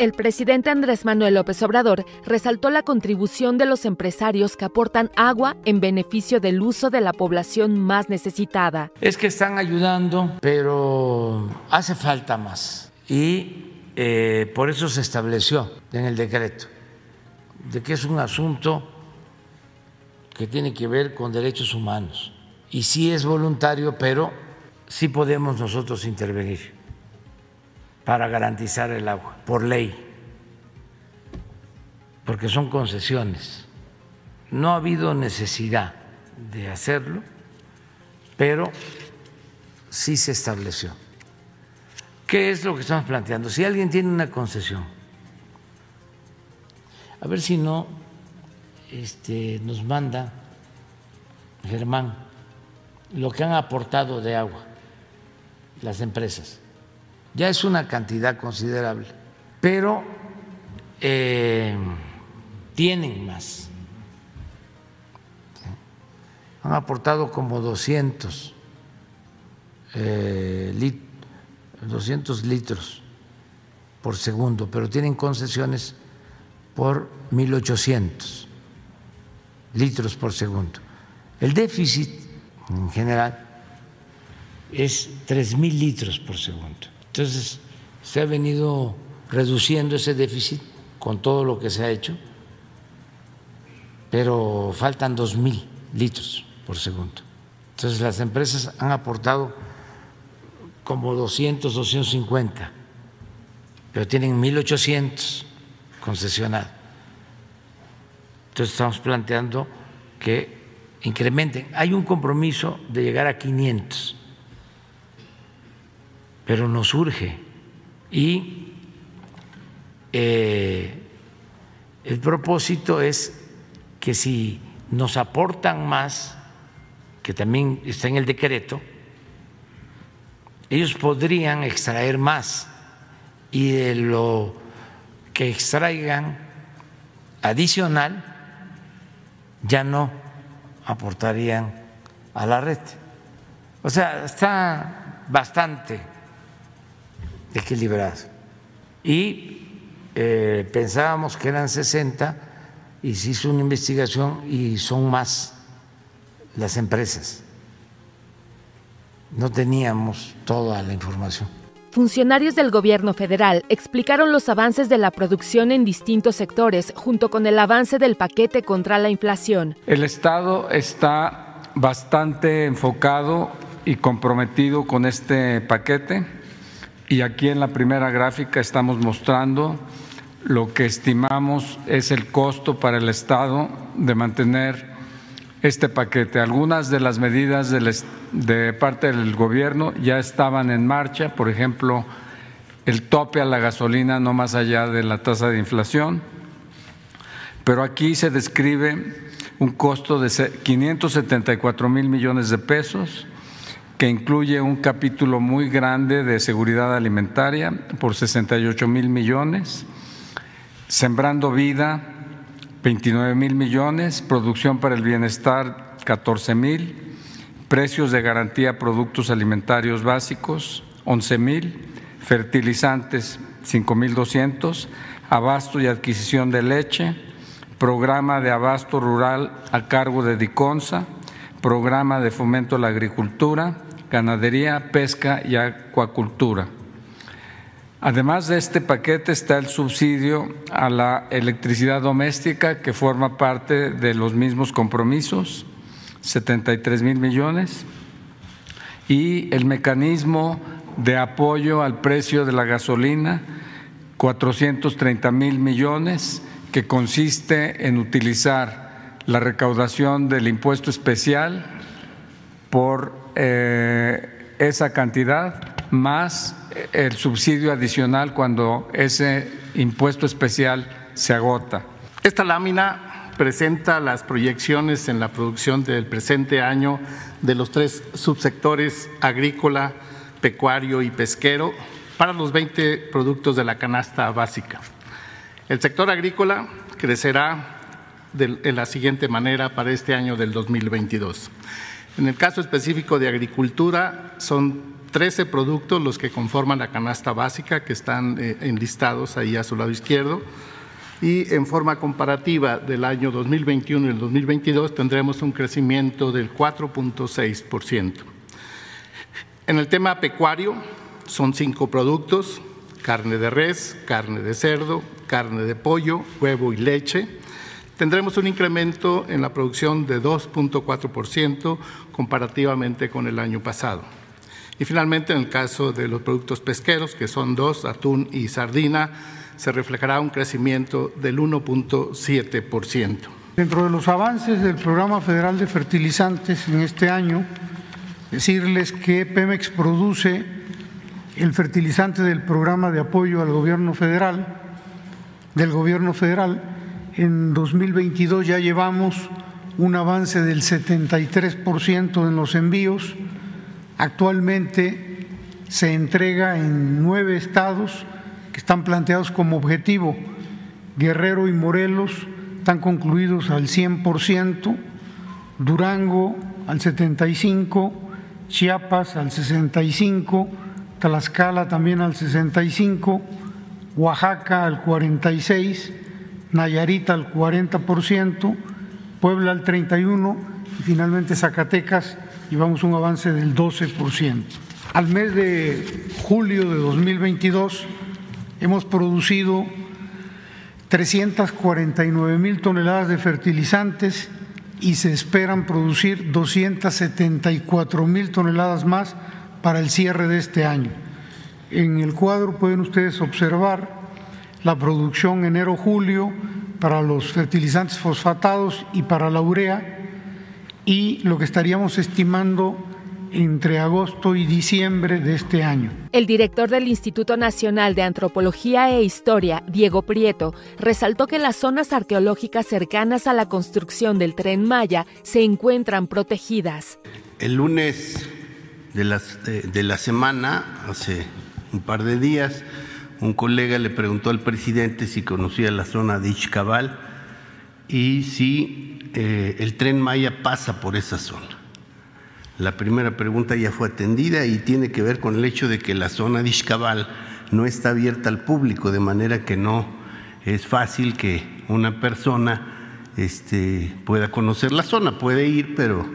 El presidente Andrés Manuel López Obrador resaltó la contribución de los empresarios que aportan agua en beneficio del uso de la población más necesitada. Es que están ayudando, pero hace falta más. Y eh, por eso se estableció en el decreto de que es un asunto que tiene que ver con derechos humanos. Y sí es voluntario, pero sí podemos nosotros intervenir para garantizar el agua, por ley, porque son concesiones. No ha habido necesidad de hacerlo, pero sí se estableció. ¿Qué es lo que estamos planteando? Si alguien tiene una concesión, a ver si no este, nos manda Germán lo que han aportado de agua las empresas ya es una cantidad considerable, pero eh, tienen más. Han aportado como 200, 200 eh, litros por segundo, pero tienen concesiones por 1.800 litros por segundo. El déficit en general es 3.000 litros por segundo. Entonces, se ha venido reduciendo ese déficit con todo lo que se ha hecho, pero faltan dos mil litros por segundo. Entonces, las empresas han aportado como 200, 250, pero tienen 1.800 concesionados. Entonces, estamos planteando que incrementen. Hay un compromiso de llegar a 500 pero nos urge. Y eh, el propósito es que si nos aportan más, que también está en el decreto, ellos podrían extraer más y de lo que extraigan adicional ya no aportarían a la red. O sea, está bastante equilibrado. Y eh, pensábamos que eran 60 y se hizo una investigación y son más las empresas. No teníamos toda la información. Funcionarios del gobierno federal explicaron los avances de la producción en distintos sectores junto con el avance del paquete contra la inflación. El Estado está bastante enfocado y comprometido con este paquete y aquí en la primera gráfica estamos mostrando lo que estimamos es el costo para el Estado de mantener este paquete. Algunas de las medidas de parte del gobierno ya estaban en marcha, por ejemplo, el tope a la gasolina no más allá de la tasa de inflación, pero aquí se describe un costo de 574 mil millones de pesos que incluye un capítulo muy grande de seguridad alimentaria por 68 mil millones, Sembrando Vida 29 mil millones, Producción para el Bienestar 14 mil, Precios de Garantía Productos Alimentarios Básicos 11 mil, Fertilizantes 5 mil 200, Abasto y Adquisición de Leche, Programa de Abasto Rural a cargo de DICONSA, Programa de Fomento a la Agricultura, ganadería, pesca y acuacultura. Además de este paquete está el subsidio a la electricidad doméstica que forma parte de los mismos compromisos, 73 mil millones, y el mecanismo de apoyo al precio de la gasolina, 430 mil millones, que consiste en utilizar la recaudación del impuesto especial por eh, esa cantidad más el subsidio adicional cuando ese impuesto especial se agota. Esta lámina presenta las proyecciones en la producción del presente año de los tres subsectores agrícola, pecuario y pesquero para los 20 productos de la canasta básica. El sector agrícola crecerá de, la siguiente manera para este año del 2022. En el caso específico de agricultura, son 13 productos los que conforman la canasta básica que están eh, enlistados ahí a su lado izquierdo. Y en forma comparativa del año 2021 y el 2022 tendremos un crecimiento del 4.6%. En el tema pecuario son cinco productos, carne de res, carne de cerdo, carne de pollo, huevo y leche. Tendremos un incremento en la producción de 2.4% comparativamente con el año pasado. Y finalmente, en el caso de los productos pesqueros, que son dos, atún y sardina, se reflejará un crecimiento del 1.7%. Dentro de los avances del Programa Federal de Fertilizantes en este año, decirles que Pemex produce el fertilizante del programa de apoyo al gobierno federal, del gobierno federal. En 2022 ya llevamos un avance del 73% en los envíos. Actualmente se entrega en nueve estados que están planteados como objetivo. Guerrero y Morelos están concluidos al 100%, Durango al 75%, Chiapas al 65%, Tlaxcala también al 65%, Oaxaca al 46%, Nayarit al 40%, Puebla al 31% y finalmente Zacatecas llevamos un avance del 12%. Al mes de julio de 2022 hemos producido 349 mil toneladas de fertilizantes y se esperan producir 274 mil toneladas más para el cierre de este año. En el cuadro pueden ustedes observar la producción enero-julio para los fertilizantes fosfatados y para la urea y lo que estaríamos estimando entre agosto y diciembre de este año. El director del Instituto Nacional de Antropología e Historia, Diego Prieto, resaltó que las zonas arqueológicas cercanas a la construcción del tren Maya se encuentran protegidas. El lunes de, las, de, la semana, hace un par de días, un colega le preguntó al presidente si conocía la zona de Ixcabal y si eh, el tren Maya pasa por esa zona. La primera pregunta ya fue atendida y tiene que ver con el hecho de que la zona de Ixcabal no está abierta al público, de manera que no es fácil que una persona este, pueda conocer la zona. Puede ir, pero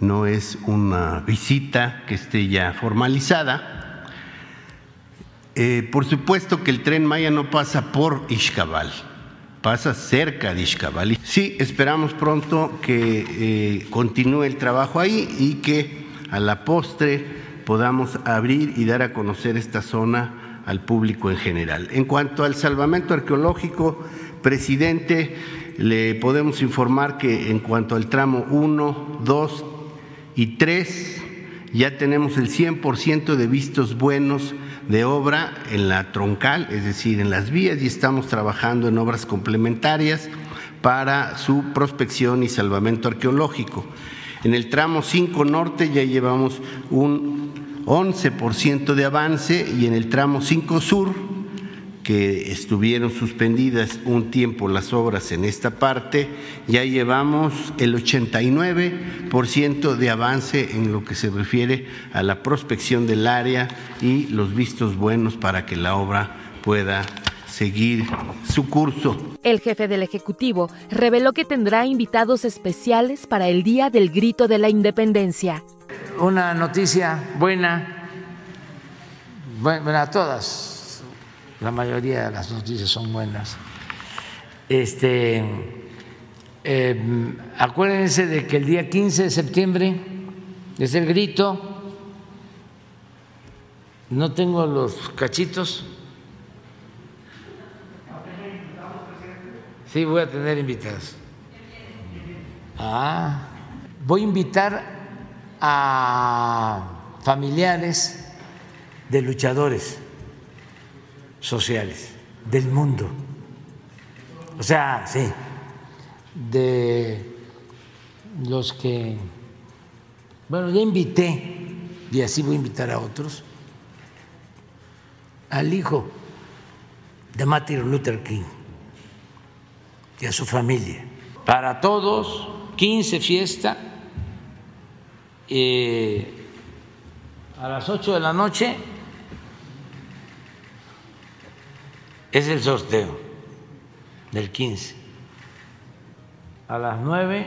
no es una visita que esté ya formalizada. Eh, por supuesto que el tren Maya no pasa por Ixcabal pasa cerca de Ixcabal. Sí, esperamos pronto que eh, continúe el trabajo ahí y que a la postre podamos abrir y dar a conocer esta zona al público en general. En cuanto al salvamento arqueológico, presidente, le podemos informar que en cuanto al tramo 1, 2 y 3, ya tenemos el 100% de vistos buenos de obra en la troncal, es decir, en las vías, y estamos trabajando en obras complementarias para su prospección y salvamento arqueológico. En el tramo 5 norte ya llevamos un 11% de avance y en el tramo 5 sur que estuvieron suspendidas un tiempo las obras en esta parte, ya llevamos el 89% de avance en lo que se refiere a la prospección del área y los vistos buenos para que la obra pueda seguir su curso. El jefe del Ejecutivo reveló que tendrá invitados especiales para el Día del Grito de la Independencia. Una noticia buena, bueno, a todas la mayoría de las noticias son buenas. Este, em, acuérdense de que el día 15 de septiembre es el grito. No tengo los cachitos. Sí, voy a tener invitados. Ah, voy a invitar a familiares de luchadores sociales del mundo. O sea, sí, de los que, bueno, ya invité, y así voy a invitar a otros, al hijo de Martin Luther King y a su familia. Para todos, 15 fiesta, eh, a las 8 de la noche es el sorteo del 15. A las 9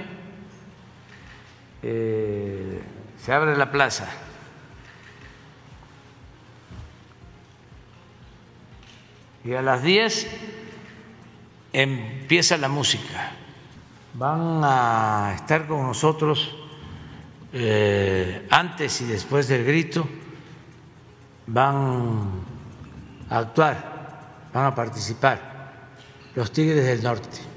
eh, se abre la plaza. Y a las 10 empieza la música. Van a estar con nosotros eh, antes y después del grito, van a actuar, van a participar los Tigres del Norte.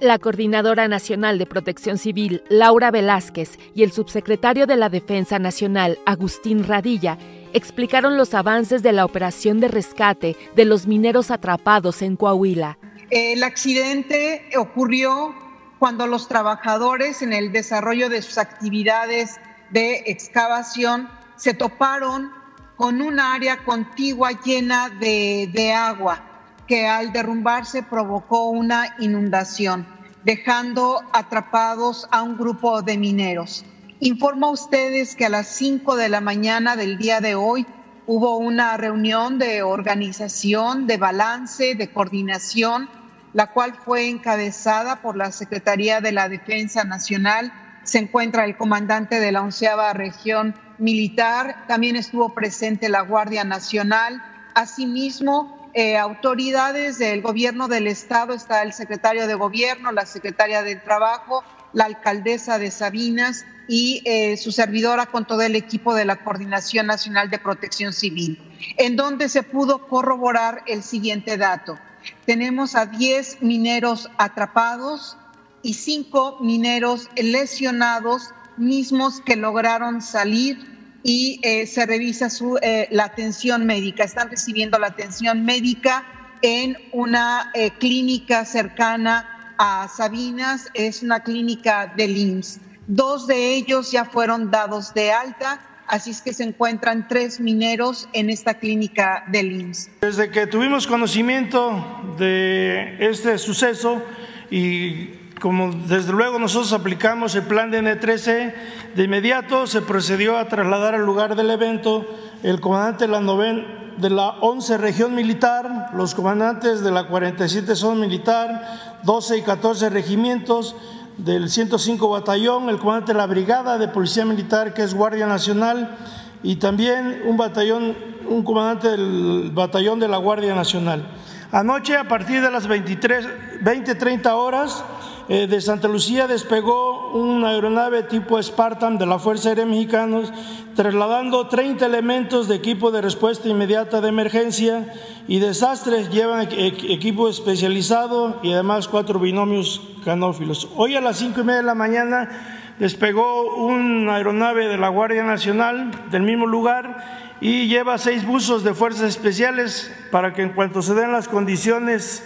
La Coordinadora Nacional de Protección Civil, Laura Velázquez, y el subsecretario de la Defensa Nacional, Agustín Radilla, explicaron los avances de la operación de rescate de los mineros atrapados en Coahuila. El accidente ocurrió cuando los trabajadores en el desarrollo de sus actividades de excavación se toparon con un área contigua llena de, de agua que al derrumbarse provocó una inundación, dejando atrapados a un grupo de mineros. Informo a ustedes que a las 5 de la mañana del día de hoy hubo una reunión de organización, de balance, de coordinación, la cual fue encabezada por la Secretaría de la Defensa Nacional. Se encuentra el comandante de la onceava región militar, también estuvo presente la Guardia Nacional, asimismo eh, autoridades del gobierno del estado, está el secretario de gobierno, la secretaria del trabajo, la alcaldesa de Sabinas y eh, su servidora con todo el equipo de la Coordinación Nacional de Protección Civil, en donde se pudo corroborar el siguiente dato. Tenemos a 10 mineros atrapados y 5 mineros lesionados, mismos que lograron salir y eh, se revisa su, eh, la atención médica. Están recibiendo la atención médica en una clínica cercana a Sabinas, es una clínica del IMSS. Dos de ellos ya fueron dados de alta, así es que se encuentran tres mineros en esta clínica del IMSS. Desde que tuvimos conocimiento de este suceso y como desde luego nosotros aplicamos el plan de N13, de inmediato se procedió a trasladar al lugar del evento el comandante de la, noven, de la 11 región militar, los comandantes de la 47 zona militar, 12 y 14 regimientos, del 105 Batallón, el comandante de la Brigada de Policía Militar, que es Guardia Nacional, y también un batallón, un comandante del batallón de la Guardia Nacional. Anoche, a partir de las 23, 20, 30 horas, eh, de Santa Lucía despegó una aeronave tipo Spartan de la Fuerza Aérea Mexicana, trasladando 30 elementos de equipo de respuesta inmediata de emergencia y desastres. Llevan equipo especializado y además cuatro binomios canófilos. Hoy a las cinco y media de la mañana despegó una aeronave de la Guardia Nacional del mismo lugar y lleva seis buzos de fuerzas especiales para que en cuanto se den las condiciones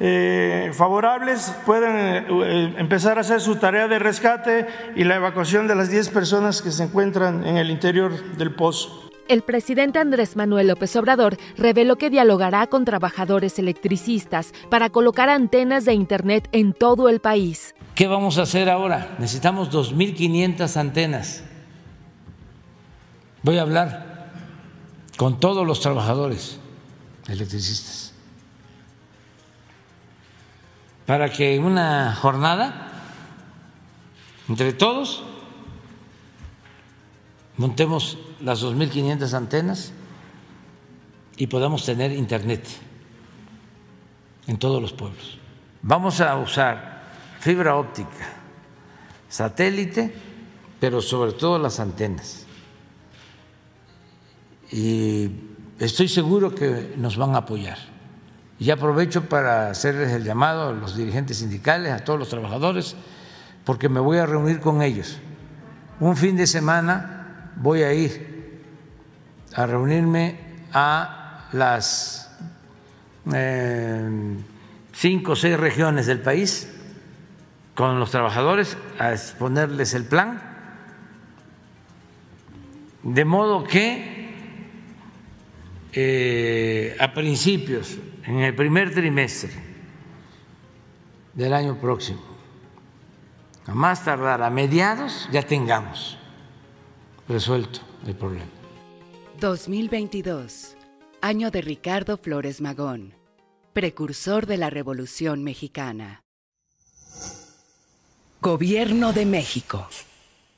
eh, favorables pueden eh, empezar a hacer su tarea de rescate y la evacuación de las 10 personas que se encuentran en el interior del pozo. El presidente Andrés Manuel López Obrador reveló que dialogará con trabajadores electricistas para colocar antenas de Internet en todo el país. ¿Qué vamos a hacer ahora? Necesitamos 2.500 antenas. Voy a hablar con todos los trabajadores electricistas para que en una jornada, entre todos, montemos las 2.500 antenas y podamos tener internet en todos los pueblos. Vamos a usar fibra óptica, satélite, pero sobre todo las antenas. Y estoy seguro que nos van a apoyar. Y aprovecho para hacerles el llamado a los dirigentes sindicales, a todos los trabajadores, porque me voy a reunir con ellos. Un fin de semana voy a ir a reunirme a las eh, cinco o seis regiones del país con los trabajadores a exponerles el plan, de modo que eh, a principios en el primer trimestre del año próximo, a más tardar a mediados, ya tengamos resuelto el problema. 2022, año de Ricardo Flores Magón, precursor de la Revolución Mexicana. Gobierno de México.